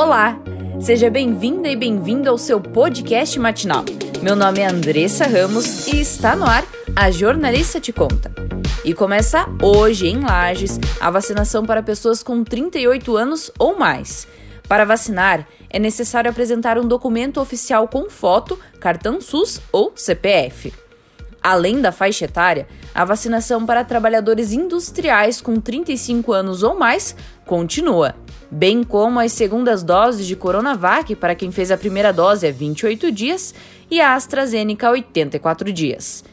Olá! Seja bem-vinda e bem-vindo ao seu podcast matinal. Meu nome é Andressa Ramos e está no ar A Jornalista Te Conta. E começa hoje, em Lages, a vacinação para pessoas com 38 anos ou mais. Para vacinar, é necessário apresentar um documento oficial com foto, cartão SUS ou CPF. Além da faixa etária, a vacinação para trabalhadores industriais com 35 anos ou mais continua, bem como as segundas doses de Coronavac para quem fez a primeira dose há 28 dias e a AstraZeneca há 84 dias.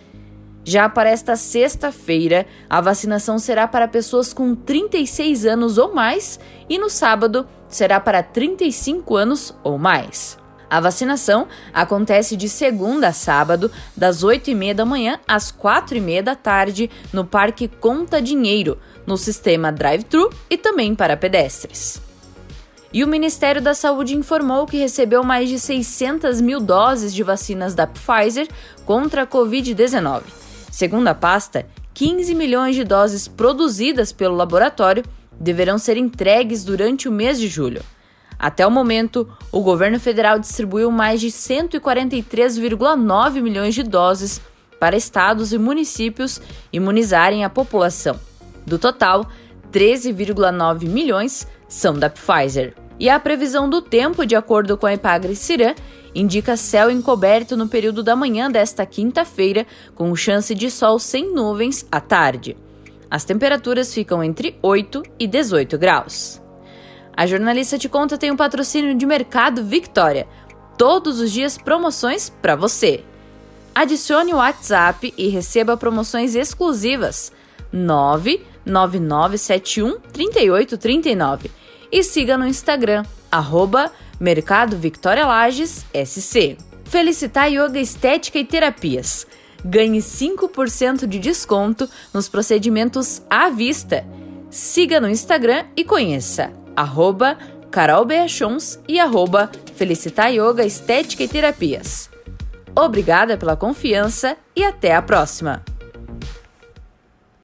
Já para esta sexta-feira, a vacinação será para pessoas com 36 anos ou mais e no sábado será para 35 anos ou mais. A vacinação acontece de segunda a sábado, das 8h30 da manhã às 4h30 da tarde, no Parque Conta Dinheiro, no sistema drive-thru e também para pedestres. E o Ministério da Saúde informou que recebeu mais de 600 mil doses de vacinas da Pfizer contra a Covid-19. Segundo a pasta, 15 milhões de doses produzidas pelo laboratório deverão ser entregues durante o mês de julho. Até o momento, o governo federal distribuiu mais de 143,9 milhões de doses para estados e municípios imunizarem a população. Do total, 13,9 milhões são da Pfizer. E a previsão do tempo, de acordo com a Ipagre-Cirã, indica céu encoberto no período da manhã desta quinta-feira, com chance de sol sem nuvens à tarde. As temperaturas ficam entre 8 e 18 graus. A jornalista te conta tem um patrocínio de Mercado Victoria. Todos os dias promoções para você. Adicione o WhatsApp e receba promoções exclusivas 99971 3839 e siga no Instagram arroba Mercado Victoria Lages SC. Felicitar Yoga Estética e Terapias. Ganhe 5% de desconto nos procedimentos à vista. Siga no Instagram e conheça arroba Carol Beachons e arroba Felicitar Yoga Estética e Terapias. Obrigada pela confiança e até a próxima!